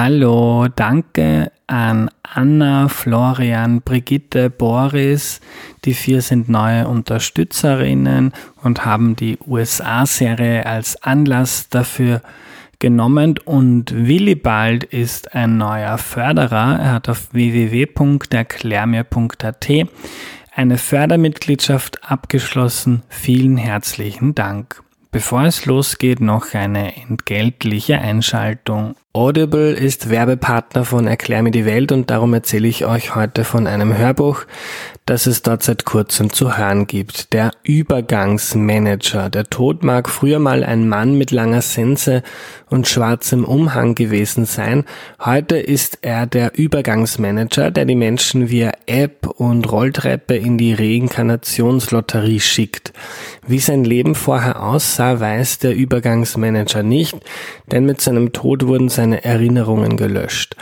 Hallo, danke an Anna, Florian, Brigitte, Boris. Die vier sind neue Unterstützerinnen und haben die USA-Serie als Anlass dafür genommen und Willibald ist ein neuer Förderer. Er hat auf www.erklärmir.at eine Fördermitgliedschaft abgeschlossen. Vielen herzlichen Dank. Bevor es losgeht, noch eine entgeltliche Einschaltung. Audible ist Werbepartner von Erklär mir die Welt und darum erzähle ich euch heute von einem Hörbuch, das es dort seit kurzem zu hören gibt. Der Übergangsmanager. Der Tod mag früher mal ein Mann mit langer Sense und schwarzem Umhang gewesen sein. Heute ist er der Übergangsmanager, der die Menschen via App und Rolltreppe in die Reinkarnationslotterie schickt. Wie sein Leben vorher aussah, weiß der Übergangsmanager nicht, denn mit seinem Tod wurden seine Erinnerungen gelöscht.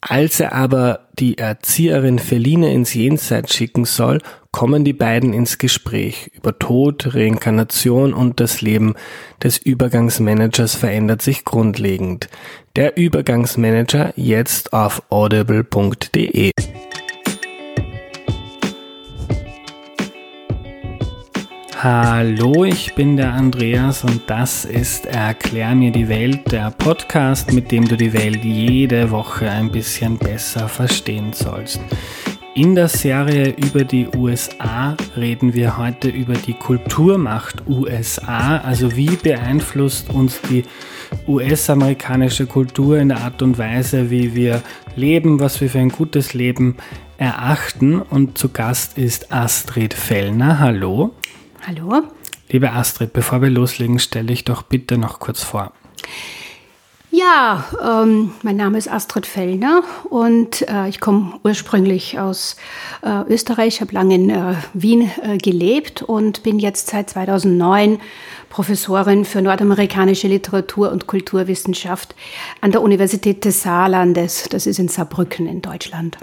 Als er aber die Erzieherin Feline ins Jenseits schicken soll, kommen die beiden ins Gespräch. Über Tod, Reinkarnation und das Leben des Übergangsmanagers verändert sich grundlegend. Der Übergangsmanager jetzt auf audible.de. Hallo, ich bin der Andreas und das ist Erklär mir die Welt, der Podcast, mit dem du die Welt jede Woche ein bisschen besser verstehen sollst. In der Serie über die USA reden wir heute über die Kulturmacht USA, also wie beeinflusst uns die US-amerikanische Kultur in der Art und Weise, wie wir leben, was wir für ein gutes Leben erachten. Und zu Gast ist Astrid Fellner. Hallo. Hallo. Liebe Astrid, bevor wir loslegen, stelle ich doch bitte noch kurz vor. Ja, ähm, mein Name ist Astrid Fellner und äh, ich komme ursprünglich aus äh, Österreich, habe lange in äh, Wien äh, gelebt und bin jetzt seit 2009 Professorin für nordamerikanische Literatur und Kulturwissenschaft an der Universität des Saarlandes. Das ist in Saarbrücken in Deutschland.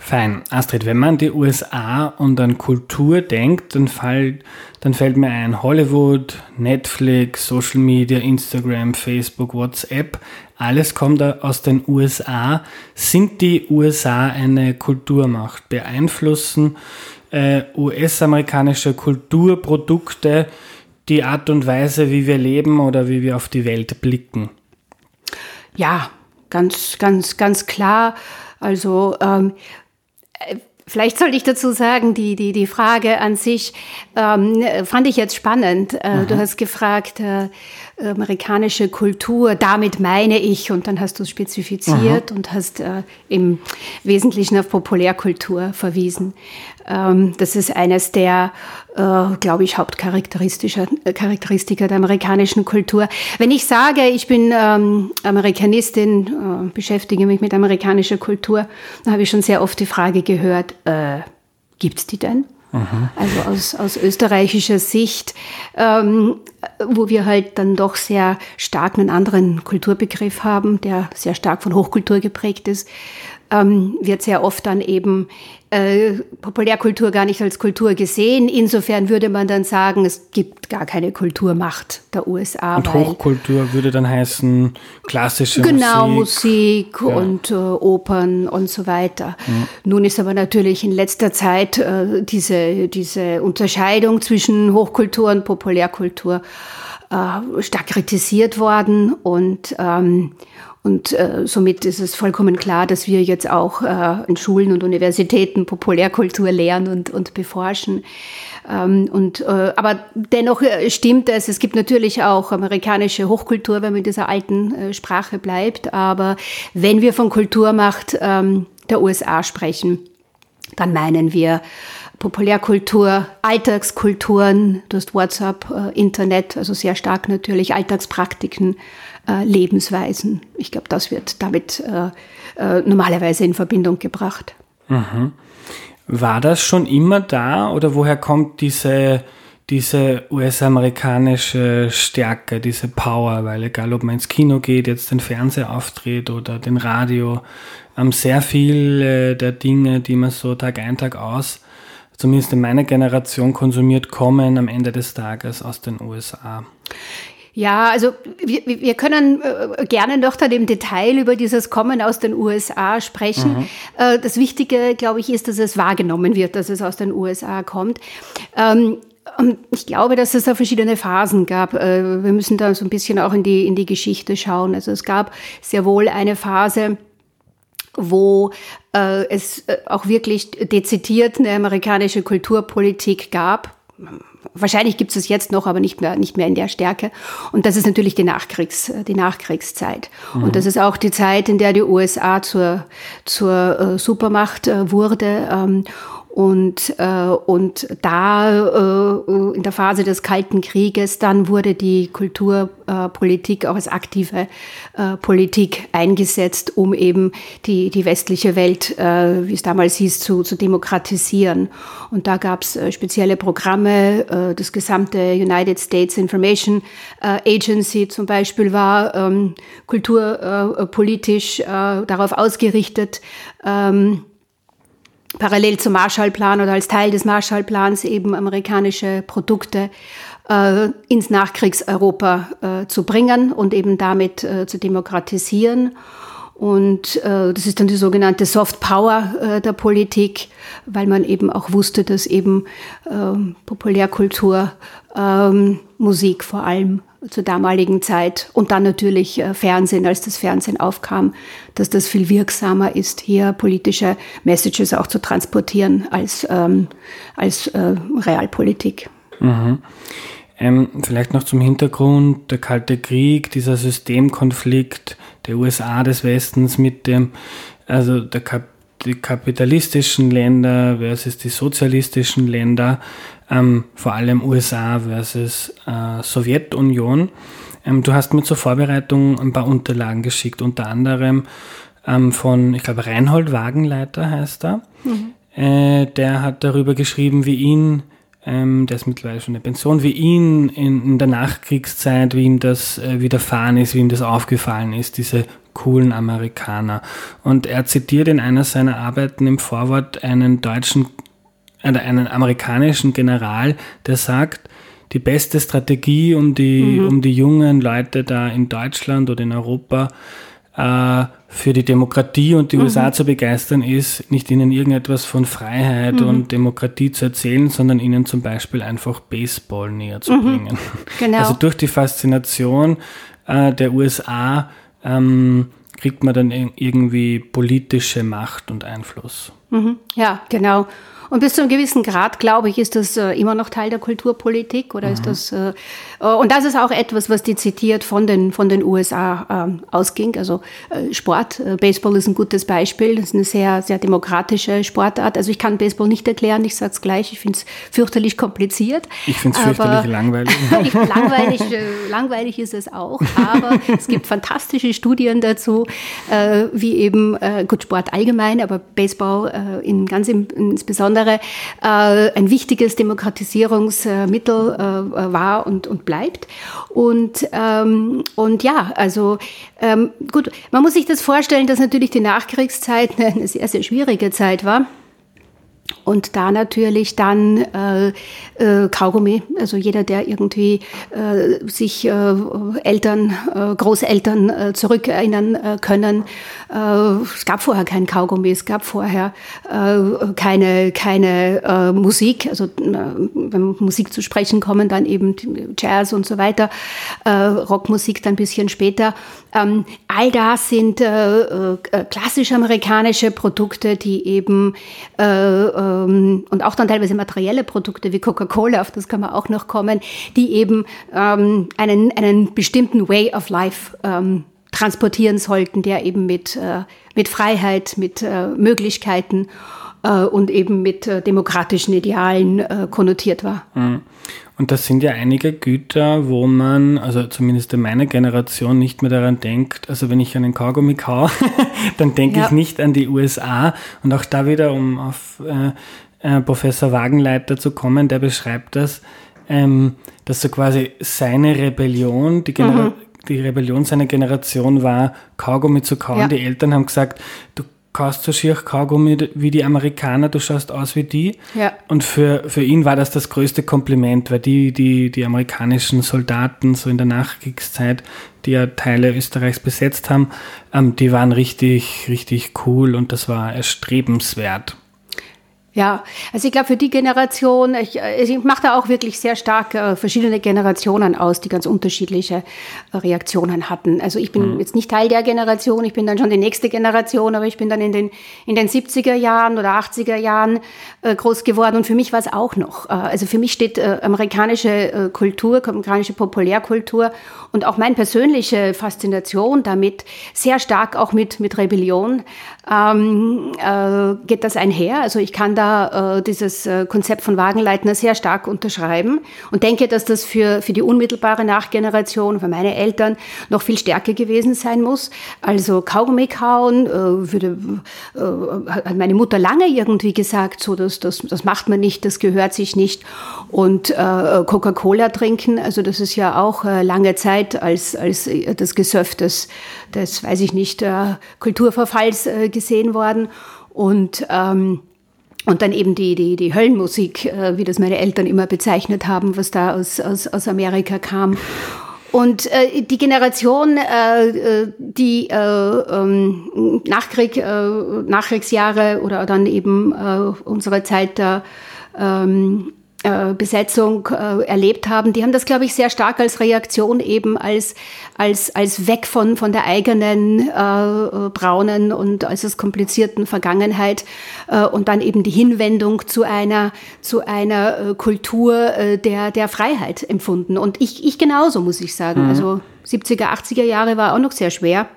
Fein. Astrid, wenn man die USA und an Kultur denkt, dann, fall, dann fällt mir ein Hollywood, Netflix, Social Media, Instagram, Facebook, WhatsApp. Alles kommt aus den USA. Sind die USA eine Kulturmacht? Beeinflussen äh, US-amerikanische Kulturprodukte die Art und Weise, wie wir leben oder wie wir auf die Welt blicken? Ja, ganz, ganz, ganz klar. Also ähm, Vielleicht sollte ich dazu sagen, die, die, die Frage an sich ähm, fand ich jetzt spannend. Äh, du hast gefragt, äh, amerikanische Kultur, damit meine ich, und dann hast du es spezifiziert Aha. und hast äh, im Wesentlichen auf Populärkultur verwiesen. Ähm, das ist eines der, äh, glaube ich, Hauptcharakteristika äh, der amerikanischen Kultur. Wenn ich sage, ich bin ähm, Amerikanistin, äh, beschäftige mich mit amerikanischer Kultur, dann habe ich schon sehr oft die Frage gehört, äh, gibt es die denn? Mhm. Also aus, aus österreichischer Sicht, ähm, wo wir halt dann doch sehr stark einen anderen Kulturbegriff haben, der sehr stark von Hochkultur geprägt ist, ähm, wird sehr oft dann eben äh, Populärkultur gar nicht als Kultur gesehen. Insofern würde man dann sagen, es gibt gar keine Kulturmacht der USA. Und Hochkultur würde dann heißen klassische genau, Musik. Genau, Musik ja. und äh, Opern und so weiter. Mhm. Nun ist aber natürlich in letzter Zeit äh, diese, diese Unterscheidung zwischen Hochkultur und Populärkultur äh, stark kritisiert worden und ähm, und äh, somit ist es vollkommen klar, dass wir jetzt auch äh, in Schulen und Universitäten Populärkultur lernen und, und beforschen. Ähm, und, äh, aber dennoch äh, stimmt es, es gibt natürlich auch amerikanische Hochkultur, wenn man in dieser alten äh, Sprache bleibt. Aber wenn wir von Kulturmacht ähm, der USA sprechen, dann meinen wir Populärkultur, Alltagskulturen, du hast WhatsApp, äh, Internet, also sehr stark natürlich, Alltagspraktiken, äh, Lebensweisen. Ich glaube, das wird damit äh, äh, normalerweise in Verbindung gebracht. Mhm. War das schon immer da oder woher kommt diese, diese US-amerikanische Stärke, diese Power? Weil egal, ob man ins Kino geht, jetzt den Fernseher auftritt oder den Radio, ähm, sehr viele der Dinge, die man so Tag ein, Tag aus, zumindest in meiner Generation konsumiert, kommen am Ende des Tages aus den USA. Ja, also wir, wir können äh, gerne noch dann im Detail über dieses Kommen aus den USA sprechen. Mhm. Äh, das Wichtige, glaube ich, ist, dass es wahrgenommen wird, dass es aus den USA kommt. Ähm, ich glaube, dass es da verschiedene Phasen gab. Äh, wir müssen da so ein bisschen auch in die, in die Geschichte schauen. Also es gab sehr wohl eine Phase, wo es auch wirklich dezidiert eine amerikanische Kulturpolitik gab Wahrscheinlich gibt es es jetzt noch, aber nicht mehr, nicht mehr in der Stärke. Und das ist natürlich die, Nachkriegs, die Nachkriegszeit. Mhm. Und das ist auch die Zeit, in der die USA zur, zur äh, Supermacht äh, wurde. Und, äh, und da äh, in der Phase des Kalten Krieges, dann wurde die Kulturpolitik äh, auch als aktive äh, Politik eingesetzt, um eben die, die westliche Welt, äh, wie es damals hieß, zu, zu demokratisieren. Und da gab es äh, spezielle Programme. Äh, das gesamte United States Information äh, Agency zum Beispiel war ähm, kulturpolitisch äh, darauf ausgerichtet, ähm, parallel zum Marshallplan oder als Teil des Marshallplans eben amerikanische Produkte äh, ins Nachkriegseuropa äh, zu bringen und eben damit äh, zu demokratisieren. Und äh, das ist dann die sogenannte Soft Power äh, der Politik, weil man eben auch wusste, dass eben äh, Populärkultur, ähm, Musik vor allem zur damaligen Zeit und dann natürlich äh, Fernsehen, als das Fernsehen aufkam, dass das viel wirksamer ist, hier politische Messages auch zu transportieren als, ähm, als äh, Realpolitik. Mhm. Ähm, vielleicht noch zum Hintergrund, der Kalte Krieg, dieser Systemkonflikt der USA des Westens mit dem, also der Kap die kapitalistischen Länder versus die sozialistischen Länder, ähm, vor allem USA versus äh, Sowjetunion. Ähm, du hast mir zur Vorbereitung ein paar Unterlagen geschickt, unter anderem ähm, von, ich glaube, Reinhold Wagenleiter heißt er. Mhm. Äh, der hat darüber geschrieben, wie ihn, ähm, der ist mittlerweile schon eine Pension, wie ihn in, in der Nachkriegszeit, wie ihm das äh, widerfahren ist, wie ihm das aufgefallen ist, diese coolen Amerikaner. Und er zitiert in einer seiner Arbeiten im Vorwort einen deutschen oder einen amerikanischen General, der sagt, die beste Strategie, um die, mhm. um die jungen Leute da in Deutschland oder in Europa äh, für die Demokratie und die mhm. USA zu begeistern, ist, nicht ihnen irgendetwas von Freiheit mhm. und Demokratie zu erzählen, sondern ihnen zum Beispiel einfach Baseball näher zu mhm. bringen. Genau. Also durch die Faszination äh, der USA ähm, kriegt man dann irgendwie politische Macht und Einfluss. Mhm. Ja, genau. Und bis zu einem gewissen Grad, glaube ich, ist das äh, immer noch Teil der Kulturpolitik oder mhm. ist das, äh, äh, und das ist auch etwas, was dezidiert von den, von den USA ähm, ausging. Also Sport, Baseball ist ein gutes Beispiel, das ist eine sehr, sehr demokratische Sportart. Also ich kann Baseball nicht erklären, ich sage es gleich, ich finde es fürchterlich kompliziert. Ich finde es fürchterlich langweilig. langweilig. Langweilig ist es auch, aber es gibt fantastische Studien dazu, wie eben, gut, Sport allgemein, aber Baseball in ganz im, insbesondere insbesondere äh, ein wichtiges Demokratisierungsmittel äh, war und, und bleibt. Und, ähm, und ja, also ähm, gut, man muss sich das vorstellen, dass natürlich die Nachkriegszeit eine sehr, sehr schwierige Zeit war. Und da natürlich dann äh, äh, Kaugummi, also jeder, der irgendwie äh, sich äh, Eltern, äh, Großeltern äh, zurückerinnern äh, können. Äh, es gab vorher kein Kaugummi, es gab vorher äh, keine, keine äh, Musik, also äh, wenn Musik zu sprechen kommen, dann eben Jazz und so weiter, äh, Rockmusik dann ein bisschen später. Ähm, all das sind äh, äh, klassisch amerikanische Produkte, die eben äh, ähm, und auch dann teilweise materielle Produkte wie Coca-Cola, auf das kann man auch noch kommen, die eben ähm, einen, einen bestimmten Way of Life ähm, transportieren sollten, der eben mit, äh, mit Freiheit, mit äh, Möglichkeiten äh, und eben mit äh, demokratischen Idealen äh, konnotiert war. Mhm. Und das sind ja einige Güter, wo man, also zumindest in meiner Generation, nicht mehr daran denkt. Also wenn ich einen Kaugummi kaufe, dann denke ja. ich nicht an die USA. Und auch da wieder, um auf äh, äh, Professor Wagenleiter zu kommen, der beschreibt das, ähm, dass so quasi seine Rebellion, die, Genera mhm. die Rebellion seiner Generation war, Kaugummi zu kauen. Ja. Die Eltern haben gesagt, du kaust so schier Kaugummi wie die Amerikaner, du schaust aus wie die. Ja. Und für, für ihn war das das größte Kompliment, weil die, die, die amerikanischen Soldaten so in der Nachkriegszeit, die ja Teile Österreichs besetzt haben, ähm, die waren richtig, richtig cool und das war erstrebenswert. Ja, also ich glaube, für die Generation, ich, äh, ich mache da auch wirklich sehr stark äh, verschiedene Generationen aus, die ganz unterschiedliche äh, Reaktionen hatten. Also ich bin mhm. jetzt nicht Teil der Generation, ich bin dann schon die nächste Generation, aber ich bin dann in den, in den 70er Jahren oder 80er Jahren äh, groß geworden und für mich war es auch noch. Äh, also für mich steht amerikanische Kultur, amerikanische Populärkultur und auch meine persönliche Faszination damit sehr stark auch mit, mit Rebellion ähm, geht das einher. Also ich kann da äh, dieses äh, Konzept von Wagenleitner sehr stark unterschreiben und denke, dass das für, für die unmittelbare Nachgeneration, für meine Eltern noch viel stärker gewesen sein muss. Also Kaugummi kauen, äh, würde, äh, hat meine Mutter lange irgendwie gesagt, so das, das, das macht man nicht, das gehört sich nicht. Und äh, Coca-Cola trinken, also das ist ja auch äh, lange Zeit als, als äh, das Gesöff des, des, weiß ich nicht, äh, Kulturverfalls äh, gesehen worden. Und ähm, und dann eben die, die, die Höllenmusik, äh, wie das meine Eltern immer bezeichnet haben, was da aus, aus, aus Amerika kam. Und äh, die Generation, äh, die äh, ähm, Nachkrieg, äh, Nachkriegsjahre oder dann eben äh, unsere Zeit der ähm, äh, Besetzung äh, erlebt haben, die haben das, glaube ich, sehr stark als Reaktion eben als, als, als weg von, von der eigenen äh, braunen und äußerst komplizierten Vergangenheit äh, und dann eben die Hinwendung zu einer, zu einer äh, Kultur äh, der, der Freiheit empfunden. Und ich, ich genauso, muss ich sagen. Mhm. Also 70er, 80er Jahre war auch noch sehr schwer.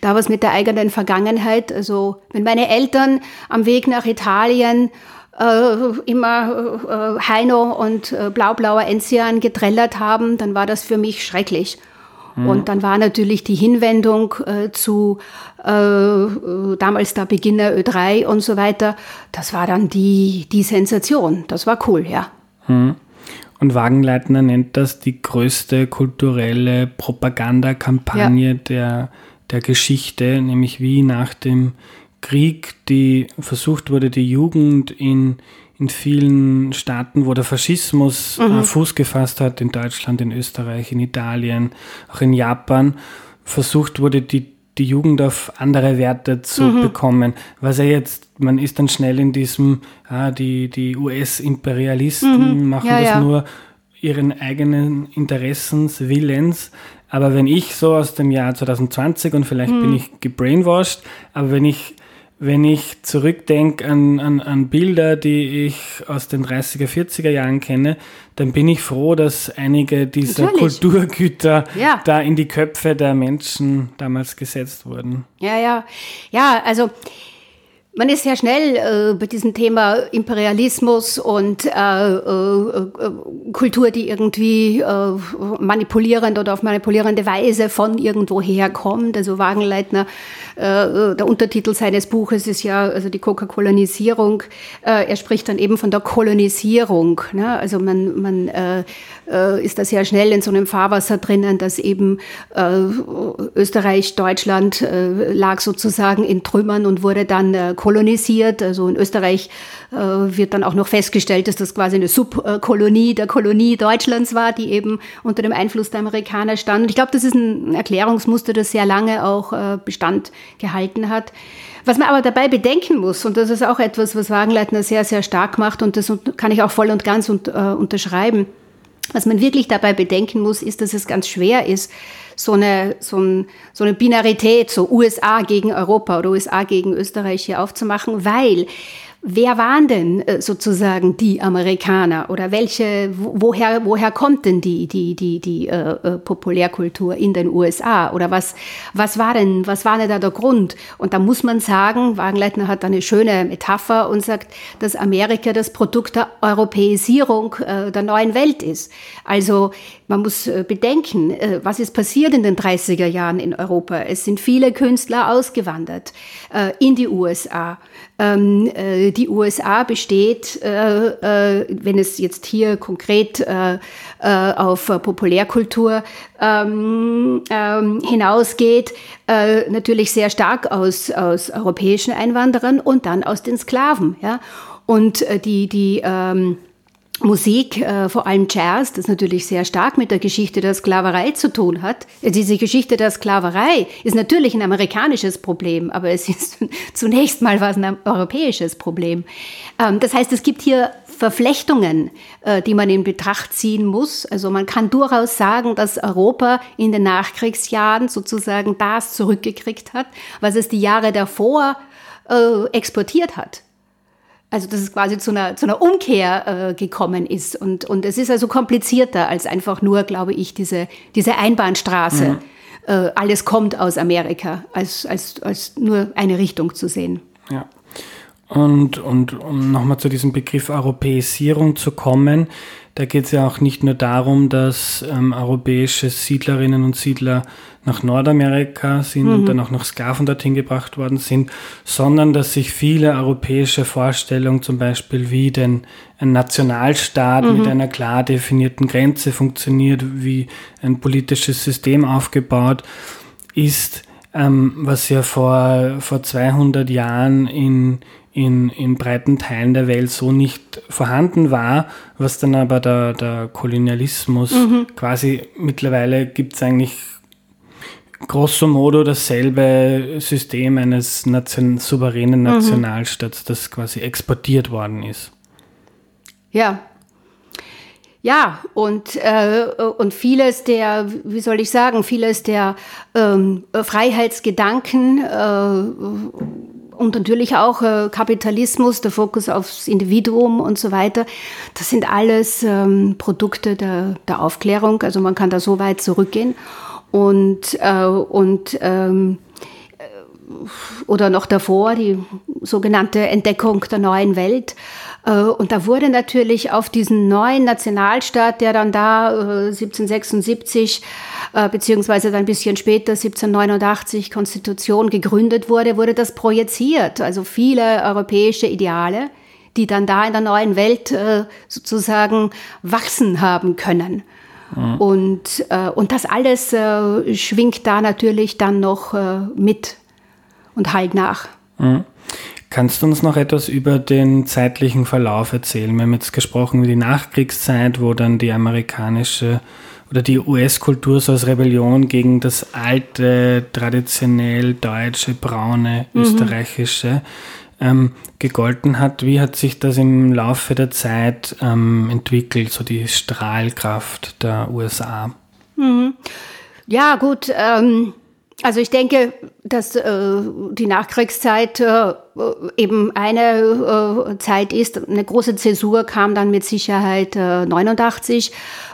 Da was mit der eigenen Vergangenheit. Also wenn meine Eltern am Weg nach Italien äh, immer äh, Heino und äh, Blaublauer Enzian getrellert haben, dann war das für mich schrecklich. Mhm. Und dann war natürlich die Hinwendung äh, zu äh, damals der Beginner Ö3 und so weiter, das war dann die, die Sensation. Das war cool, ja. Mhm. Und Wagenleitner nennt das die größte kulturelle Propagandakampagne ja. der, der Geschichte, nämlich wie nach dem Krieg, die versucht wurde, die Jugend in, in vielen Staaten, wo der Faschismus äh, mhm. Fuß gefasst hat, in Deutschland, in Österreich, in Italien, auch in Japan, versucht wurde, die, die Jugend auf andere Werte zu mhm. bekommen. Was er jetzt, man ist dann schnell in diesem, ah, die, die US-Imperialisten mhm. machen ja, das ja. nur ihren eigenen Interessens, Willens. Aber wenn ich so aus dem Jahr 2020 und vielleicht bin mhm. ich gebrainwashed, aber wenn ich wenn ich zurückdenke an, an, an Bilder, die ich aus den 30er, 40er Jahren kenne, dann bin ich froh, dass einige dieser Natürlich. Kulturgüter ja. da in die Köpfe der Menschen damals gesetzt wurden. Ja, ja. Ja, also man ist sehr schnell äh, bei diesem Thema Imperialismus und äh, äh, äh, Kultur, die irgendwie äh, manipulierend oder auf manipulierende Weise von irgendwo herkommt. Also Wagenleitner, äh, der Untertitel seines Buches ist ja also die Coca-Kolonisierung. er spricht dann eben von der Kolonisierung. Ne? Also man, man ist da sehr schnell in so einem Fahrwasser drinnen, dass eben Österreich, Deutschland lag sozusagen in Trümmern und wurde dann kolonisiert. Also in Österreich äh, wird dann auch noch festgestellt, dass das quasi eine Subkolonie der Kolonie Deutschlands war, die eben unter dem Einfluss der Amerikaner stand. Und ich glaube, das ist ein Erklärungsmuster, das sehr lange auch äh, Bestand gehalten hat. Was man aber dabei bedenken muss, und das ist auch etwas, was Wagenleitner sehr, sehr stark macht, und das kann ich auch voll und ganz äh, unterschreiben, was man wirklich dabei bedenken muss, ist, dass es ganz schwer ist, so eine, so, ein, so eine Binarität, so USA gegen Europa oder USA gegen Österreich hier aufzumachen, weil Wer waren denn äh, sozusagen die Amerikaner oder welche, woher, woher kommt denn die, die, die, die äh, äh Populärkultur in den USA oder was, was war denn, was war denn da der Grund? Und da muss man sagen, Wagenleitner hat eine schöne Metapher und sagt, dass Amerika das Produkt der Europäisierung äh, der neuen Welt ist. Also man muss äh, bedenken, äh, was ist passiert in den 30er Jahren in Europa. Es sind viele Künstler ausgewandert in die USA. Ähm, die USA besteht, äh, äh, wenn es jetzt hier konkret äh, äh auf Populärkultur ähm, ähm, hinausgeht, äh, natürlich sehr stark aus, aus europäischen Einwanderern und dann aus den Sklaven. Ja? Und äh, die, die ähm, Musik, äh, vor allem Jazz, das natürlich sehr stark mit der Geschichte der Sklaverei zu tun hat. Diese Geschichte der Sklaverei ist natürlich ein amerikanisches Problem, aber es ist zunächst mal was ein europäisches Problem. Ähm, das heißt, es gibt hier Verflechtungen, äh, die man in Betracht ziehen muss. Also man kann durchaus sagen, dass Europa in den Nachkriegsjahren sozusagen das zurückgekriegt hat, was es die Jahre davor äh, exportiert hat. Also dass es quasi zu einer, zu einer Umkehr äh, gekommen ist. Und, und es ist also komplizierter als einfach nur, glaube ich, diese, diese Einbahnstraße. Mhm. Äh, alles kommt aus Amerika, als, als, als nur eine Richtung zu sehen. Ja. Und, und um nochmal zu diesem Begriff Europäisierung zu kommen, da geht es ja auch nicht nur darum, dass ähm, europäische Siedlerinnen und Siedler nach Nordamerika sind mhm. und dann auch noch Sklaven dorthin gebracht worden sind, sondern dass sich viele europäische Vorstellungen, zum Beispiel wie denn ein Nationalstaat mhm. mit einer klar definierten Grenze funktioniert, wie ein politisches System aufgebaut ist, ähm, was ja vor, vor 200 Jahren in in, in breiten Teilen der Welt so nicht vorhanden war, was dann aber der, der Kolonialismus mhm. quasi mittlerweile gibt es eigentlich grosso modo dasselbe System eines Nation, souveränen. Nationalstaats, mhm. das quasi exportiert worden ist. Ja. Ja, und, äh, und vieles der, wie soll ich sagen, vieles der ähm, Freiheitsgedanken äh, und natürlich auch äh, Kapitalismus, der Fokus aufs Individuum und so weiter. Das sind alles ähm, Produkte der, der Aufklärung. Also man kann da so weit zurückgehen. Und, äh, und ähm, äh, oder noch davor die sogenannte Entdeckung der neuen Welt. Äh, und da wurde natürlich auf diesen neuen Nationalstaat, der dann da 1776 äh, äh, beziehungsweise dann ein bisschen später 1789 Konstitution gegründet wurde, wurde das projiziert. Also viele europäische Ideale, die dann da in der neuen Welt sozusagen wachsen haben können. Mhm. Und, und das alles schwingt da natürlich dann noch mit und halt nach. Mhm. Kannst du uns noch etwas über den zeitlichen Verlauf erzählen? Wir haben jetzt gesprochen über die Nachkriegszeit, wo dann die amerikanische oder die US-Kultur so als Rebellion gegen das alte, traditionell deutsche, braune, mhm. österreichische ähm, gegolten hat. Wie hat sich das im Laufe der Zeit ähm, entwickelt, so die Strahlkraft der USA? Mhm. Ja, gut. Ähm also ich denke, dass äh, die Nachkriegszeit äh, eben eine äh, Zeit ist. Eine große Zäsur kam dann mit Sicherheit äh, 89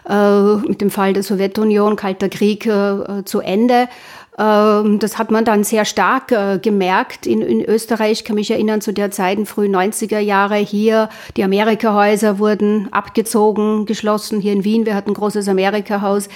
äh, mit dem Fall der Sowjetunion, Kalter Krieg äh, zu Ende. Ähm, das hat man dann sehr stark äh, gemerkt in, in Österreich. Ich kann mich erinnern, zu der Zeit, in frühen 90er Jahre hier, die Amerika-Häuser wurden abgezogen, geschlossen. Hier in Wien, wir hatten ein großes Amerika-Haus.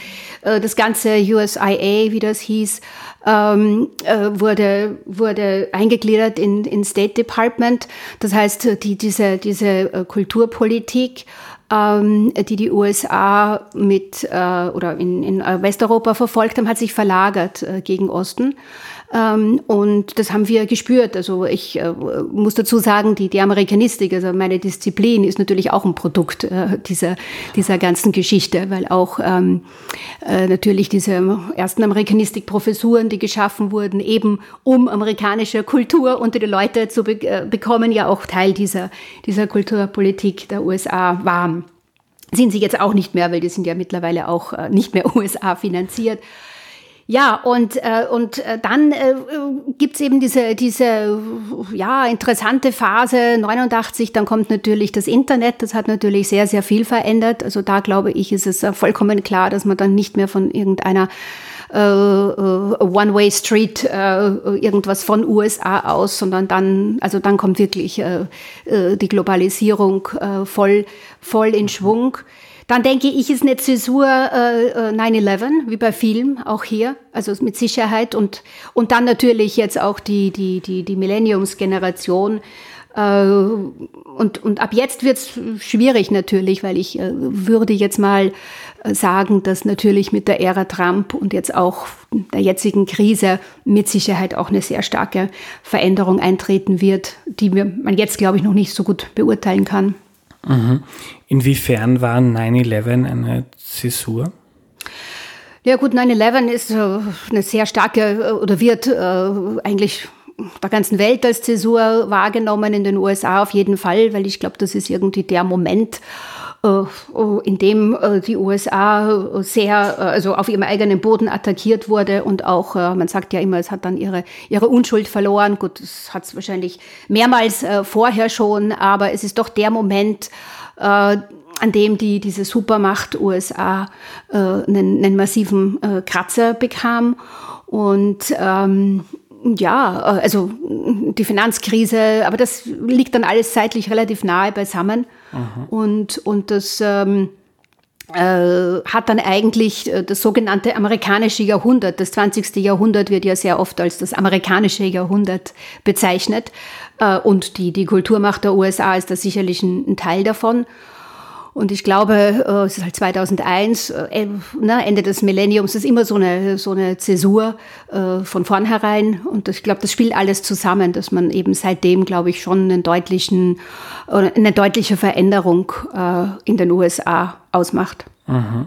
Äh, das ganze USIA, wie das hieß, ähm, äh, wurde, wurde eingegliedert in, in State Department. Das heißt, die, diese, diese Kulturpolitik ähm, die die USA mit äh, oder in, in Westeuropa verfolgt haben, hat sich verlagert äh, gegen Osten. Ähm, und das haben wir gespürt. Also ich äh, muss dazu sagen, die, die Amerikanistik, also meine Disziplin, ist natürlich auch ein Produkt äh, dieser, dieser ganzen Geschichte, weil auch ähm, äh, natürlich diese ersten Amerikanistik-Professuren, die geschaffen wurden, eben um amerikanische Kultur unter die Leute zu be bekommen, ja auch Teil dieser, dieser Kulturpolitik der USA waren sind sie jetzt auch nicht mehr, weil die sind ja mittlerweile auch nicht mehr USA finanziert. Ja, und, äh, und äh, dann äh, gibt's eben diese, diese ja, interessante Phase 89, dann kommt natürlich das Internet, das hat natürlich sehr, sehr viel verändert. Also da glaube ich, ist es äh, vollkommen klar, dass man dann nicht mehr von irgendeiner äh, äh, One-Way-Street, äh, irgendwas von USA aus, sondern dann, also dann kommt wirklich äh, die Globalisierung äh, voll, voll in Schwung. Dann denke ich, ist eine Zäsur äh, 9-11, äh, wie bei Film, auch hier, also mit Sicherheit. Und, und dann natürlich jetzt auch die, die, die, die Millenniumsgeneration, Äh, und, und ab jetzt wird es schwierig natürlich, weil ich äh, würde jetzt mal äh, sagen, dass natürlich mit der Ära Trump und jetzt auch der jetzigen Krise mit Sicherheit auch eine sehr starke Veränderung eintreten wird, die man jetzt, glaube ich, noch nicht so gut beurteilen kann. Mhm. Inwiefern war 9-11 eine Zäsur? Ja gut, 9-11 ist eine sehr starke oder wird eigentlich der ganzen Welt als Zäsur wahrgenommen, in den USA auf jeden Fall, weil ich glaube, das ist irgendwie der Moment, äh, in dem äh, die USA sehr, äh, also auf ihrem eigenen Boden attackiert wurde und auch, man sagt ja immer, es hat dann ihre, ihre Unschuld verloren. Gut, das hat es wahrscheinlich mehrmals vorher schon, aber es ist doch der Moment, an dem die, diese Supermacht USA einen, einen massiven Kratzer bekam. Und ähm, ja, äh, also die Finanzkrise, aber das liegt dann alles zeitlich relativ nahe beisammen. Aha. Und, und das ähm, äh, hat dann eigentlich äh, das sogenannte amerikanische Jahrhundert, das 20. Jahrhundert wird ja sehr oft als das amerikanische Jahrhundert bezeichnet. Äh, und die, die Kulturmacht der USA ist da sicherlich ein, ein Teil davon. Und ich glaube, äh, es ist halt 2001, äh, ne, Ende des Millenniums, ist immer so eine, so eine Zäsur äh, von vornherein. Und ich glaube, das spielt alles zusammen, dass man eben seitdem, glaube ich, schon einen deutlichen, eine deutliche Veränderung in den USA ausmacht. Mhm.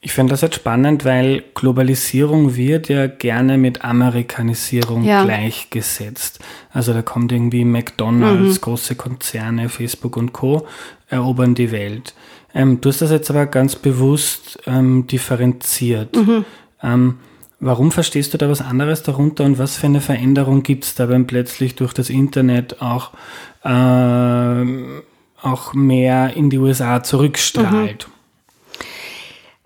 Ich finde das jetzt spannend, weil Globalisierung wird ja gerne mit Amerikanisierung ja. gleichgesetzt. Also da kommt irgendwie McDonald's, mhm. große Konzerne, Facebook und Co. erobern die Welt. Ähm, du hast das jetzt aber ganz bewusst ähm, differenziert. Mhm. Ähm, warum verstehst du da was anderes darunter und was für eine Veränderung gibt es da, wenn plötzlich durch das Internet auch, äh, auch mehr in die USA zurückstrahlt? Mhm.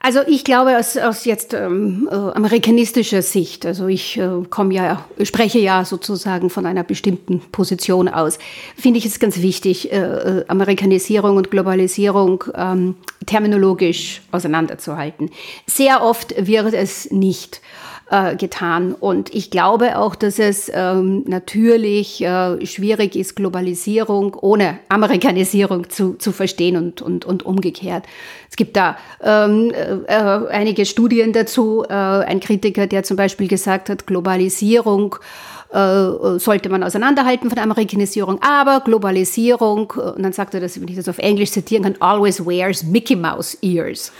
Also ich glaube aus, aus jetzt ähm, äh, amerikanistischer Sicht, also ich äh, komme ja, spreche ja sozusagen von einer bestimmten Position aus, finde ich es ganz wichtig, äh, äh, Amerikanisierung und Globalisierung ähm, terminologisch auseinanderzuhalten. Sehr oft wird es nicht äh, getan. Und ich glaube auch, dass es ähm, natürlich äh, schwierig ist, Globalisierung ohne Amerikanisierung zu, zu verstehen und, und, und umgekehrt. Es gibt da ähm, äh, einige Studien dazu. Äh, ein Kritiker, der zum Beispiel gesagt hat, Globalisierung äh, sollte man auseinanderhalten von Amerikanisierung, aber Globalisierung, äh, und dann sagt er das, wenn ich das auf Englisch zitieren kann, always wears Mickey Mouse Ears.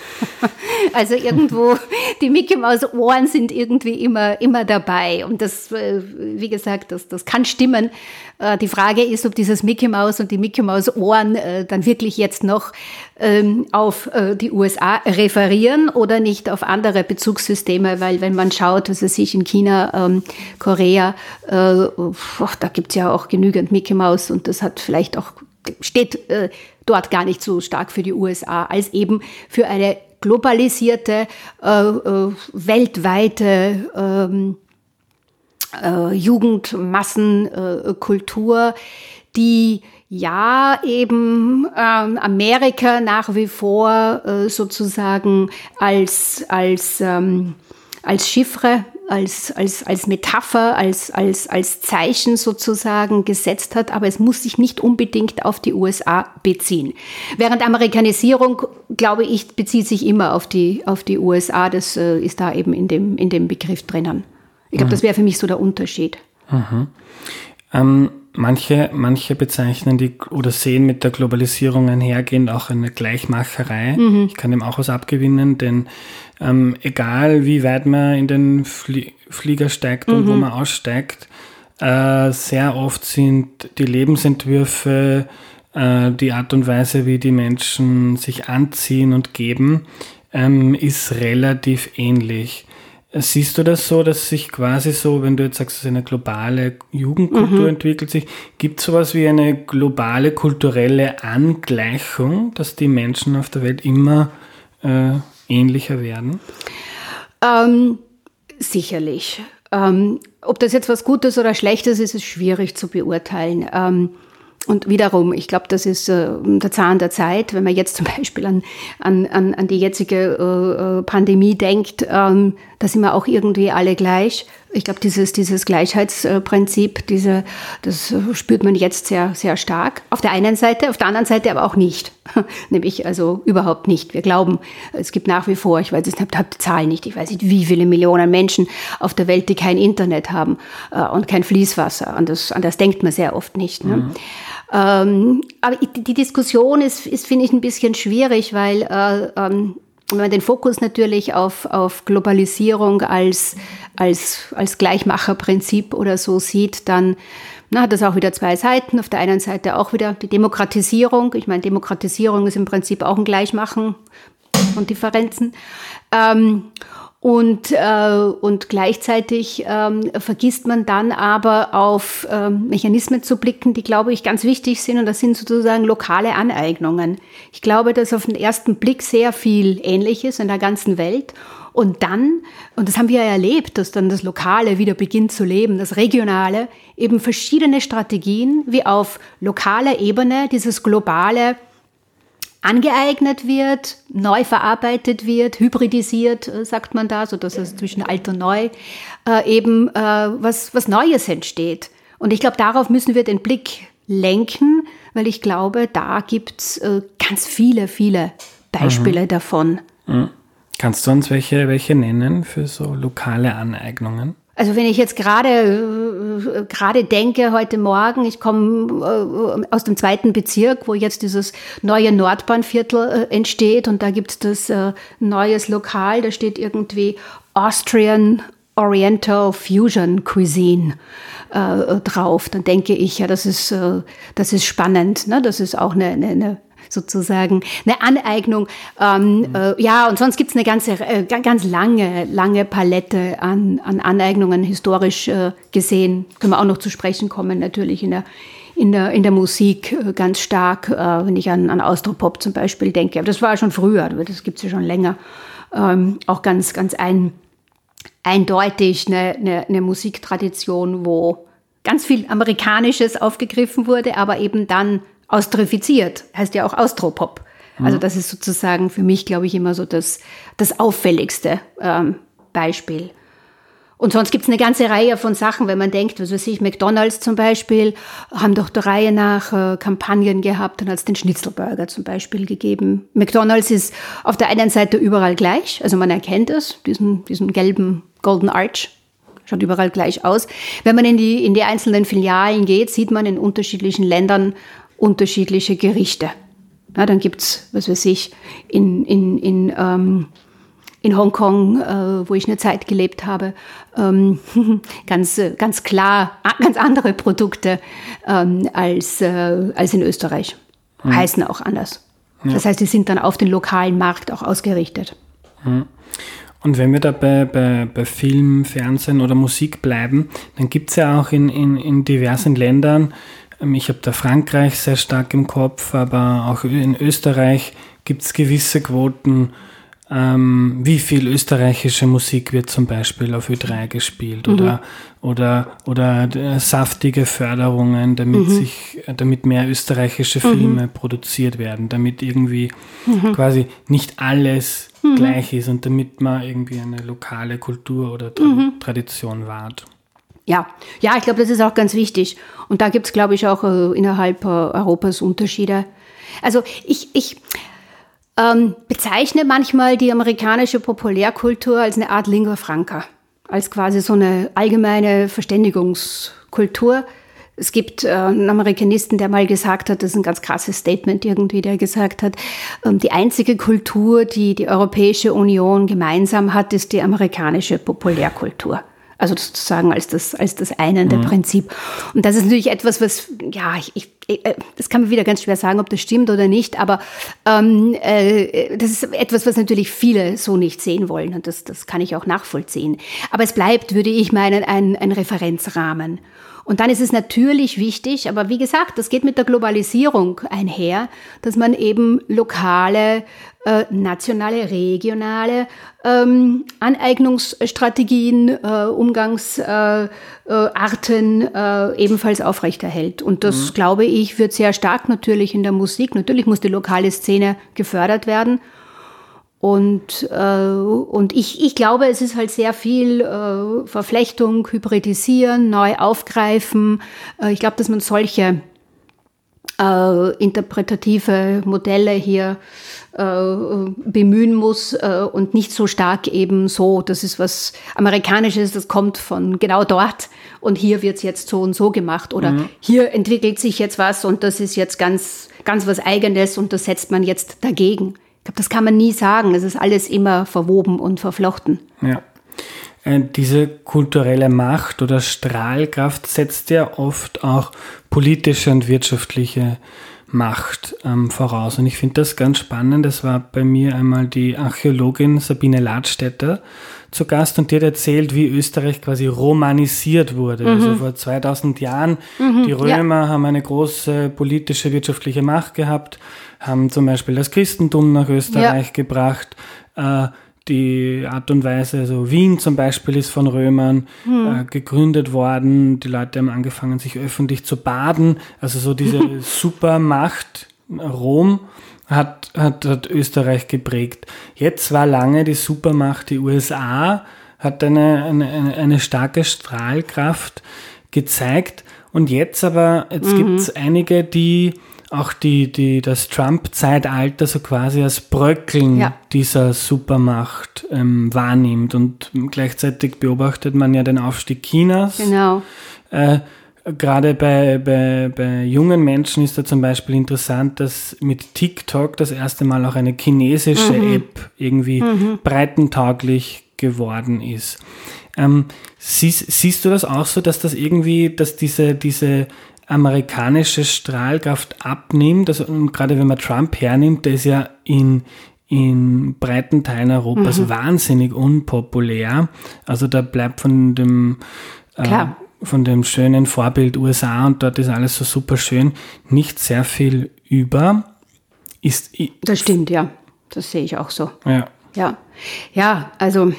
also irgendwo, die Mickey Mouse Ohren sind irgendwie immer, immer dabei. Und das, äh, wie gesagt, das, das kann stimmen. Äh, die Frage ist, ob dieses Mickey Mouse und die Mickey Mouse Ohren äh, dann wirklich jetzt noch ähm, auf äh, die USA referieren oder nicht auf andere Bezugssysteme, weil wenn man schaut, was es sich in China, ähm, Korea, da gibt es ja auch genügend Mickey Mouse und das hat vielleicht auch, steht dort gar nicht so stark für die USA als eben für eine globalisierte, weltweite ähm, äh, Jugendmassenkultur, die ja eben ähm, Amerika nach wie vor äh, sozusagen als, als, ähm, als Chiffre, als, als, als Metapher, als, als, als Zeichen sozusagen gesetzt hat, aber es muss sich nicht unbedingt auf die USA beziehen. Während Amerikanisierung, glaube ich, bezieht sich immer auf die, auf die USA, das äh, ist da eben in dem, in dem Begriff drinnen. Ich glaube, mhm. das wäre für mich so der Unterschied. Mhm. Ähm, manche, manche bezeichnen die oder sehen mit der Globalisierung einhergehend auch eine Gleichmacherei. Mhm. Ich kann dem auch was abgewinnen, denn ähm, egal wie weit man in den Flie Flieger steigt und wo mhm. man aussteigt, äh, sehr oft sind die Lebensentwürfe, äh, die Art und Weise, wie die Menschen sich anziehen und geben, ähm, ist relativ ähnlich. Siehst du das so, dass sich quasi so, wenn du jetzt sagst, dass eine globale Jugendkultur mhm. entwickelt sich, gibt es sowas wie eine globale kulturelle Angleichung, dass die Menschen auf der Welt immer äh, ähnlicher werden? Ähm, sicherlich. Ähm, ob das jetzt was Gutes oder Schlechtes ist, ist schwierig zu beurteilen. Ähm, und wiederum, ich glaube, das ist äh, der Zahn der Zeit. Wenn man jetzt zum Beispiel an, an, an die jetzige äh, äh, Pandemie denkt, ähm, da sind wir auch irgendwie alle gleich. Ich glaube, dieses, dieses Gleichheitsprinzip, diese, das spürt man jetzt sehr, sehr stark. Auf der einen Seite, auf der anderen Seite aber auch nicht. Nämlich also überhaupt nicht. Wir glauben, es gibt nach wie vor, ich weiß jetzt nicht, habe die Zahl nicht, ich weiß nicht, wie viele Millionen Menschen auf der Welt, die kein Internet haben äh, und kein Fließwasser. An das, an das denkt man sehr oft nicht. Ne? Mhm. Ähm, aber die Diskussion ist, ist finde ich, ein bisschen schwierig, weil äh, ähm, wenn man den Fokus natürlich auf, auf Globalisierung als, als, als Gleichmacherprinzip oder so sieht, dann na, hat das auch wieder zwei Seiten. Auf der einen Seite auch wieder die Demokratisierung. Ich meine, Demokratisierung ist im Prinzip auch ein Gleichmachen von Differenzen. Ähm, und, äh, und gleichzeitig ähm, vergisst man dann aber auf ähm, Mechanismen zu blicken, die, glaube ich, ganz wichtig sind. Und das sind sozusagen lokale Aneignungen. Ich glaube, dass auf den ersten Blick sehr viel ähnlich ist in der ganzen Welt. Und dann, und das haben wir ja erlebt, dass dann das Lokale wieder beginnt zu leben, das Regionale, eben verschiedene Strategien, wie auf lokaler Ebene dieses globale angeeignet wird, neu verarbeitet wird, hybridisiert, äh, sagt man da, so dass es zwischen alt und neu äh, eben äh, was, was Neues entsteht. Und ich glaube, darauf müssen wir den Blick lenken, weil ich glaube, da gibt's äh, ganz viele, viele Beispiele mhm. davon. Mhm. Kannst du uns welche, welche nennen für so lokale Aneignungen? Also wenn ich jetzt gerade äh, gerade denke heute Morgen, ich komme äh, aus dem zweiten Bezirk, wo jetzt dieses neue Nordbahnviertel äh, entsteht und da gibt es das neues Lokal, da steht irgendwie Austrian Oriental Fusion Cuisine drauf. Dann denke ich, ja, das ist das ist spannend. Ne? Das ist auch eine, eine, eine sozusagen eine Aneignung. Ähm, mhm. äh, ja, und sonst gibt es eine ganze, äh, ganz lange, lange Palette an, an Aneignungen historisch äh, gesehen. Können wir auch noch zu sprechen kommen, natürlich in der in der, in der Musik äh, ganz stark, äh, wenn ich an, an Austropop zum Beispiel denke. Aber das war schon früher, das gibt es ja schon länger. Ähm, auch ganz, ganz ein, eindeutig eine, eine, eine Musiktradition, wo ganz viel Amerikanisches aufgegriffen wurde, aber eben dann austrifiziert, heißt ja auch Austropop. Also das ist sozusagen für mich, glaube ich, immer so das, das auffälligste ähm, Beispiel. Und sonst gibt es eine ganze Reihe von Sachen, wenn man denkt, was weiß ich, McDonalds zum Beispiel, haben doch der Reihe nach äh, Kampagnen gehabt und hat es den Schnitzelburger zum Beispiel gegeben. McDonalds ist auf der einen Seite überall gleich, also man erkennt es, diesen, diesen gelben Golden Arch, schaut überall gleich aus. Wenn man in die, in die einzelnen Filialen geht, sieht man in unterschiedlichen Ländern unterschiedliche Gerichte. Ja, dann gibt's, was weiß ich, in, in, in, ähm, in Hongkong, äh, wo ich eine Zeit gelebt habe, ähm, ganz, ganz klar, ganz andere Produkte ähm, als, äh, als in Österreich. Mhm. Heißen auch anders. Ja. Das heißt, die sind dann auf den lokalen Markt auch ausgerichtet. Mhm. Und wenn wir da bei, bei, bei Film, Fernsehen oder Musik bleiben, dann gibt es ja auch in, in, in diversen Ländern ich habe da Frankreich sehr stark im Kopf, aber auch in Österreich gibt es gewisse Quoten. Ähm, wie viel österreichische Musik wird zum Beispiel auf Ö3 gespielt mhm. oder, oder, oder äh, saftige Förderungen, damit, mhm. sich, damit mehr österreichische mhm. Filme mhm. produziert werden, damit irgendwie mhm. quasi nicht alles mhm. gleich ist und damit man irgendwie eine lokale Kultur oder Tra Tradition wahrt. Ja, ja, ich glaube, das ist auch ganz wichtig. Und da gibt es, glaube ich, auch äh, innerhalb äh, Europas Unterschiede. Also ich, ich ähm, bezeichne manchmal die amerikanische Populärkultur als eine Art Lingua Franca, als quasi so eine allgemeine Verständigungskultur. Es gibt äh, einen Amerikanisten, der mal gesagt hat, das ist ein ganz krasses Statement irgendwie, der gesagt hat, ähm, die einzige Kultur, die die Europäische Union gemeinsam hat, ist die amerikanische Populärkultur. Also sozusagen als das, als das einende mhm. Prinzip. Und das ist natürlich etwas, was, ja, ich, ich, äh, das kann man wieder ganz schwer sagen, ob das stimmt oder nicht, aber ähm, äh, das ist etwas, was natürlich viele so nicht sehen wollen und das, das kann ich auch nachvollziehen. Aber es bleibt, würde ich meinen, ein, ein Referenzrahmen. Und dann ist es natürlich wichtig, aber wie gesagt, das geht mit der Globalisierung einher, dass man eben lokale äh, nationale, regionale ähm, Aneignungsstrategien, äh, Umgangsarten äh, äh, ebenfalls aufrechterhält. Und das, mhm. glaube ich, wird sehr stark natürlich in der Musik. Natürlich muss die lokale Szene gefördert werden. Und, äh, und ich, ich glaube, es ist halt sehr viel äh, Verflechtung, Hybridisieren, neu aufgreifen. Äh, ich glaube, dass man solche äh, interpretative Modelle hier äh, bemühen muss äh, und nicht so stark eben so, das ist was Amerikanisches, das kommt von genau dort und hier wird es jetzt so und so gemacht oder mhm. hier entwickelt sich jetzt was und das ist jetzt ganz, ganz was Eigenes und das setzt man jetzt dagegen. Glaube, das kann man nie sagen. Es ist alles immer verwoben und verflochten. Ja. Äh, diese kulturelle Macht oder Strahlkraft setzt ja oft auch politische und wirtschaftliche Macht ähm, voraus. Und ich finde das ganz spannend. Es war bei mir einmal die Archäologin Sabine Ladstätter zu Gast und die hat erzählt, wie Österreich quasi romanisiert wurde. Mhm. Also vor 2000 Jahren, mhm, die Römer ja. haben eine große politische, wirtschaftliche Macht gehabt haben zum Beispiel das Christentum nach Österreich ja. gebracht. Äh, die Art und Weise, also Wien zum Beispiel ist von Römern hm. äh, gegründet worden. Die Leute haben angefangen, sich öffentlich zu baden. Also so diese Supermacht Rom hat, hat, hat Österreich geprägt. Jetzt war lange die Supermacht die USA, hat eine, eine, eine starke Strahlkraft gezeigt. Und jetzt aber, jetzt mhm. gibt es einige, die auch die, die, das Trump-Zeitalter so quasi als Bröckeln ja. dieser Supermacht ähm, wahrnimmt. Und gleichzeitig beobachtet man ja den Aufstieg Chinas. Genau. Äh, Gerade bei, bei, bei jungen Menschen ist da zum Beispiel interessant, dass mit TikTok das erste Mal auch eine chinesische mhm. App irgendwie mhm. breitentauglich geworden ist. Ähm, siehst, siehst du das auch so, dass das irgendwie, dass diese, diese amerikanische Strahlkraft abnimmt. Also gerade wenn man Trump hernimmt, der ist ja in, in breiten Teilen Europas mhm. wahnsinnig unpopulär. Also da bleibt von dem äh, von dem schönen Vorbild USA und dort ist alles so super schön, nicht sehr viel über. Ist, das stimmt, ja. Das sehe ich auch so. Ja. Ja, ja also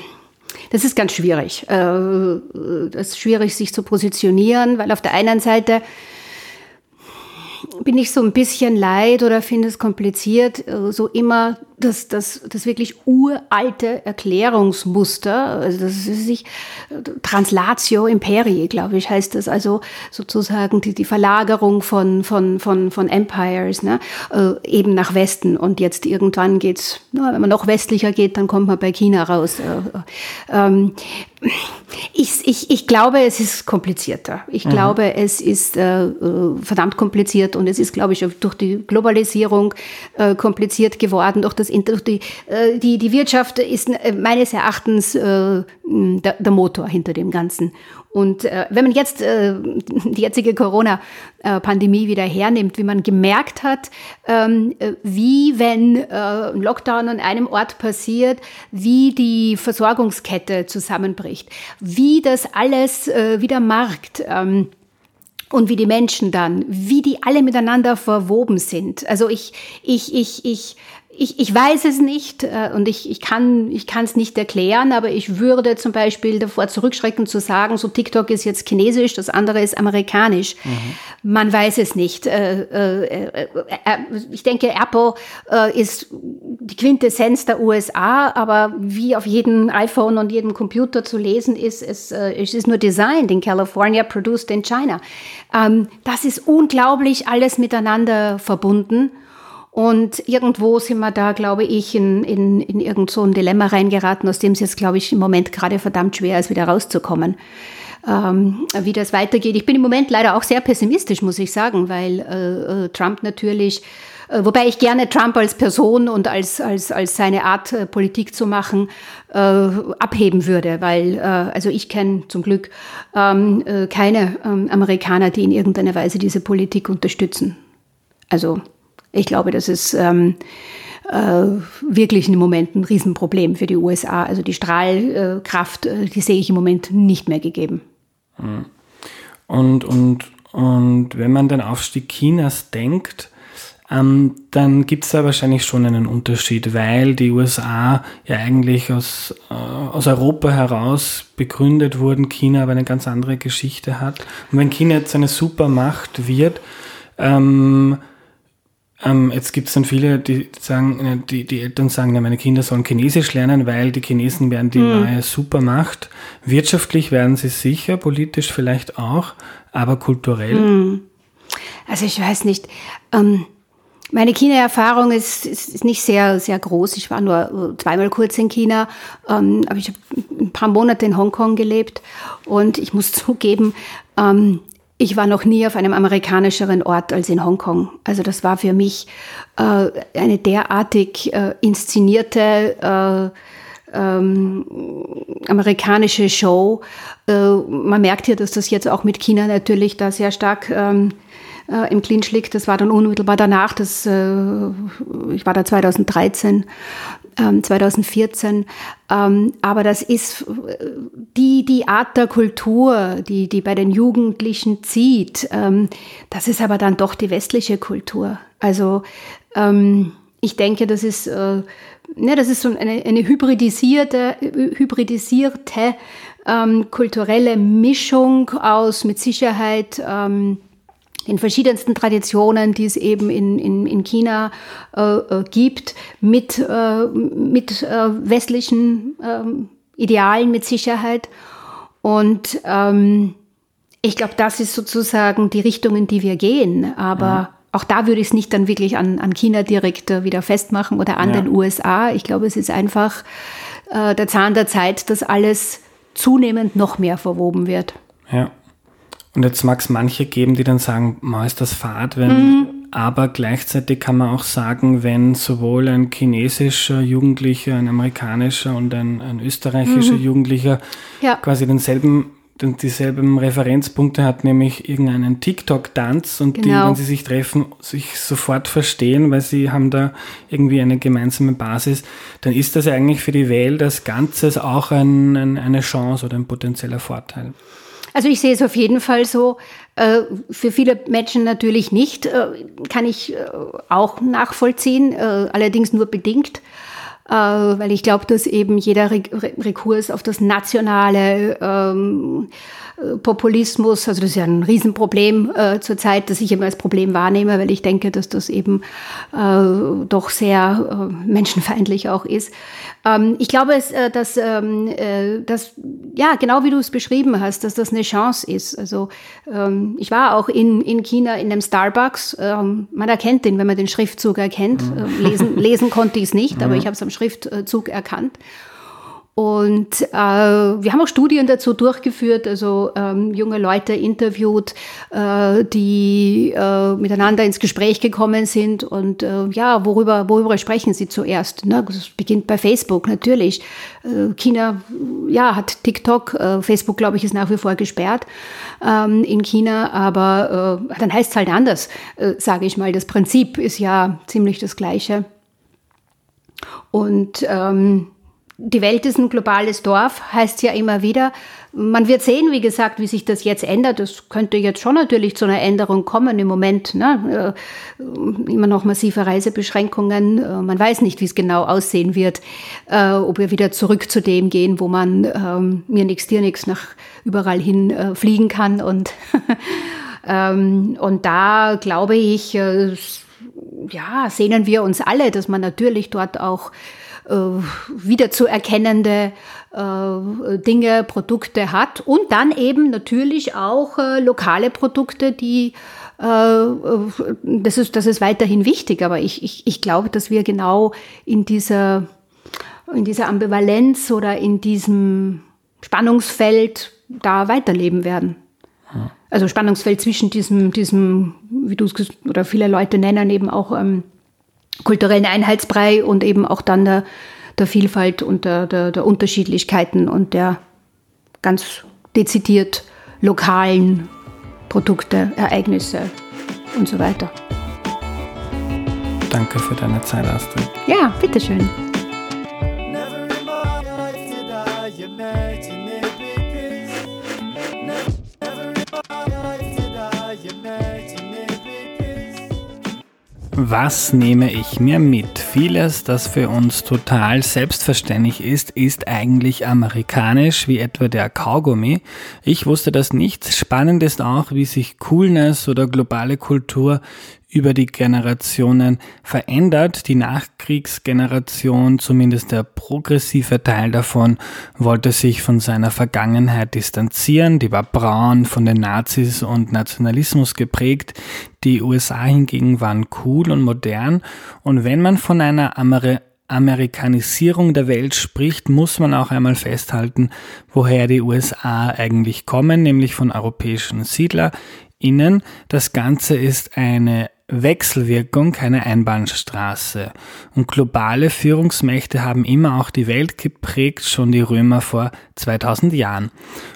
das ist ganz schwierig. Äh, das ist schwierig, sich zu positionieren, weil auf der einen Seite bin ich so ein bisschen leid oder finde es kompliziert, äh, so immer das, das, das wirklich uralte Erklärungsmuster, also das ist sich Translatio Imperii, glaube ich, heißt das, also sozusagen die, die Verlagerung von, von, von, von Empires, ne, äh, eben nach Westen und jetzt irgendwann geht's, na, wenn man noch westlicher geht, dann kommt man bei China raus. Äh, ähm, ich, ich, ich glaube, es ist komplizierter. Ich mhm. glaube, es ist äh, äh, verdammt kompliziert und es ist, glaube ich, durch die Globalisierung äh, kompliziert geworden, durch das die, äh, die, die Wirtschaft ist äh, meines Erachtens äh, der, der Motor hinter dem Ganzen. Und wenn man jetzt die jetzige Corona-Pandemie wieder hernimmt, wie man gemerkt hat, ähm, wie wenn ein Lockdown an einem Ort passiert, wie die Versorgungskette zusammenbricht, wie das alles äh, wieder Markt. Ähm, und wie die Menschen dann, wie die alle miteinander verwoben sind. Also ich, ich, ich, ich ich, ich weiß es nicht äh, und ich, ich kann ich es nicht erklären, aber ich würde zum Beispiel davor zurückschrecken zu sagen, so TikTok ist jetzt chinesisch, das andere ist amerikanisch. Mhm. Man weiß es nicht. Äh, äh, äh, äh ich denke, Apple äh, ist die Quintessenz der USA, aber wie auf jedem iPhone und jedem Computer zu lesen ist, es, es ist nur designed in California, produced in China. Ähm, das ist unglaublich alles miteinander verbunden. Und irgendwo sind wir da, glaube ich, in, in, in irgend so ein Dilemma reingeraten, aus dem es jetzt, glaube ich, im Moment gerade verdammt schwer ist, wieder rauszukommen. Ähm, wie das weitergeht. Ich bin im Moment leider auch sehr pessimistisch, muss ich sagen, weil äh, äh Trump natürlich, äh, wobei ich gerne Trump als Person und als, als, als seine Art, äh, Politik zu machen, äh, abheben würde, weil äh, also ich kenne zum Glück ähm, äh, keine ähm, Amerikaner, die in irgendeiner Weise diese Politik unterstützen. Also ich glaube, das ist ähm, äh, wirklich im Moment ein Riesenproblem für die USA. Also die Strahlkraft, äh, die sehe ich im Moment nicht mehr gegeben. Hm. Und, und, und wenn man den Aufstieg Chinas denkt, ähm, dann gibt es da wahrscheinlich schon einen Unterschied, weil die USA ja eigentlich aus, äh, aus Europa heraus begründet wurden, China aber eine ganz andere Geschichte hat. Und wenn China jetzt eine Supermacht wird, ähm, Ähm, jetzt gibt es dann viele, die sagen, die, die Eltern sagen, meine Kinder sollen Chinesisch lernen, weil die Chinesen werden die mhm. neue Supermacht. Wirtschaftlich werden sie sicher, politisch vielleicht auch, aber kulturell. Mhm. Also ich weiß nicht. Ähm, meine China-Erfahrung ist, ist, ist, nicht sehr, sehr groß. Ich war nur äh, zweimal kurz in China, ähm, aber ich habe ein paar Monate in Hongkong gelebt und ich muss zugeben, ähm, ich war noch nie auf einem amerikanischeren Ort als in Hongkong. Also das war für mich äh, eine derartig äh, inszenierte äh, ähm, amerikanische Show. Äh, man merkt hier, dass das jetzt auch mit China natürlich da sehr stark ähm, äh, im Clinch liegt. Das war dann unmittelbar danach. Das, äh, ich war da 2013 2014. Ähm, ähm, aber das ist die, die Art der Kultur, die, die bei den Jugendlichen zieht. Ähm, das ist aber dann doch die westliche Kultur. Also ich denke, das ist, äh, ne, das ist so eine, eine hybridisierte, hybridisierte kulturelle Mischung aus mit Sicherheit in verschiedensten Traditionen, die es eben in, in, in China äh, äh, gibt, mit, äh, mit äh, westlichen ähm, Idealen mit Sicherheit. Und ähm, ich glaube, das ist sozusagen die Richtung, in die wir gehen. Aber ja. auch da würde ich es nicht dann wirklich an, an China direkt äh, wieder festmachen oder an ja. den USA. Ich glaube, es ist einfach äh, der Zahn der Zeit, dass alles zunehmend noch mehr verwoben wird. Ja. Und jetzt mag es manche geben, die dann sagen, ma ist das Fahrt, wenn, mhm. aber gleichzeitig kann man auch sagen, wenn sowohl ein chinesischer Jugendlicher, ein amerikanischer und ein, ein österreichischer mhm. Jugendlicher ja. quasi denselben dieselben Referenzpunkte hat, nämlich irgendeinen TikTok-Tanz und genau. die, wenn sie sich treffen, sich sofort verstehen, weil sie haben da irgendwie eine gemeinsame Basis, dann ist das eigentlich für die Welt als Ganzes auch ein, ein, eine Chance oder ein potenzieller Vorteil. Also ich sehe es auf jeden Fall so. Äh, für viele Menschen natürlich nicht, äh, kann ich äh, auch nachvollziehen, allerdings nur bedingt, weil ich glaube, dass eben jeder Rekurs auf das nationale ähm, Populismus, also das ist ja ein Riesenproblem äh, zurzeit, das ich immer als Problem wahrnehme, weil ich denke, dass das eben äh, doch sehr äh, menschenfeindlich auch ist. Ähm, ich glaube, es, äh, dass, ähm, äh, dass, ja, genau wie du es beschrieben hast, dass das eine Chance ist. Also ähm, ich war auch in, in China in einem Starbucks. Ähm, man erkennt den, wenn man den Schriftzug erkennt. Mhm. Ähm, lesen, lesen konnte ich es nicht, mhm. aber ich habe es am Schriftzug erkannt. Und äh, wir haben auch Studien dazu durchgeführt, also ähm, junge Leute interviewt, äh, die äh, miteinander ins Gespräch gekommen sind. Und äh, ja, worüber, worüber sprechen sie zuerst? Ne? Das beginnt bei Facebook natürlich. Äh, China ja, hat TikTok, äh, Facebook, glaube ich, ist nach wie vor gesperrt ähm, in China, aber äh, dann heißt es halt anders, äh, sage ich mal. Das Prinzip ist ja ziemlich das gleiche. Und ähm, die Welt ist ein globales Dorf, heißt ja immer wieder. Man wird sehen, wie gesagt, wie sich das jetzt ändert. Es könnte jetzt schon natürlich zu einer Änderung kommen im Moment. Ne? Äh, immer noch massive Reisebeschränkungen. Äh, man weiß nicht, wie es genau aussehen wird. Äh, ob wir wieder zurück zu dem gehen, wo man ähm, mir nichts, dir nichts nach überall hin äh, fliegen kann. Und, ähm, und da glaube ich, äh, ja, sehnen wir uns alle, dass man natürlich dort auch äh, wiederzuerkennende äh, Dinge, Produkte hat. Und dann eben natürlich auch äh, lokale Produkte, die äh, das ist, das ist weiterhin wichtig, aber ich, ich, ich glaube, dass wir genau in dieser, in dieser Ambivalenz oder in diesem Spannungsfeld da weiterleben werden. Also Spannungsfeld zwischen diesem, diesem, wie du es oder viele Leute nennen, eben auch ähm, kulturellen Einheitsbrei und eben auch dann der, der Vielfalt und der, der, der Unterschiedlichkeiten und der ganz dezidiert lokalen Produkte, Ereignisse und so weiter. Danke für deine Zeit, Astrid. Ja, bitteschön. Was nehme ich mir mit? Vieles, das für uns total selbstverständlich ist, ist eigentlich amerikanisch, wie etwa der Kaugummi. Ich wusste das nicht. Spannend ist auch, wie sich Coolness oder globale Kultur über die Generationen verändert. Die Nachkriegsgeneration, zumindest der progressive Teil davon, wollte sich von seiner Vergangenheit distanzieren. Die war braun, von den Nazis und Nationalismus geprägt. Die USA hingegen waren cool und modern. Und wenn man von einer Ameri Amerikanisierung der Welt spricht, muss man auch einmal festhalten, woher die USA eigentlich kommen, nämlich von europäischen SiedlerInnen. Das Ganze ist eine Wechselwirkung, keine Einbahnstraße. Und globale Führungsmächte haben immer auch die Welt geprägt, schon die Römer vor 2000 Jahren.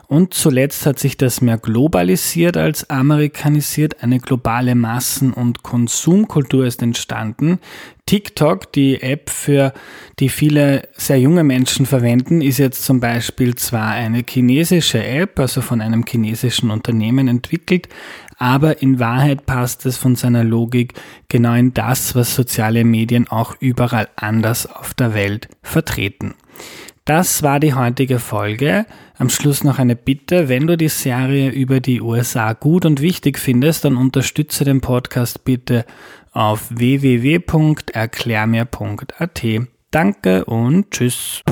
Und zuletzt hat sich das mehr globalisiert als amerikanisiert. Eine globale Massen- und Konsumkultur ist entstanden. TikTok, die App, für die viele sehr junge Menschen verwenden, ist jetzt zum Beispiel zwar eine chinesische App, also von einem chinesischen Unternehmen entwickelt, aber in Wahrheit passt es von seiner Logik genau in das, was soziale Medien auch überall anders auf der Welt vertreten. Das war die heutige Folge. Am Schluss noch eine Bitte. Wenn du die Serie über die USA gut und wichtig findest, dann unterstütze den Podcast bitte auf www.erklärmir.at. Danke und tschüss.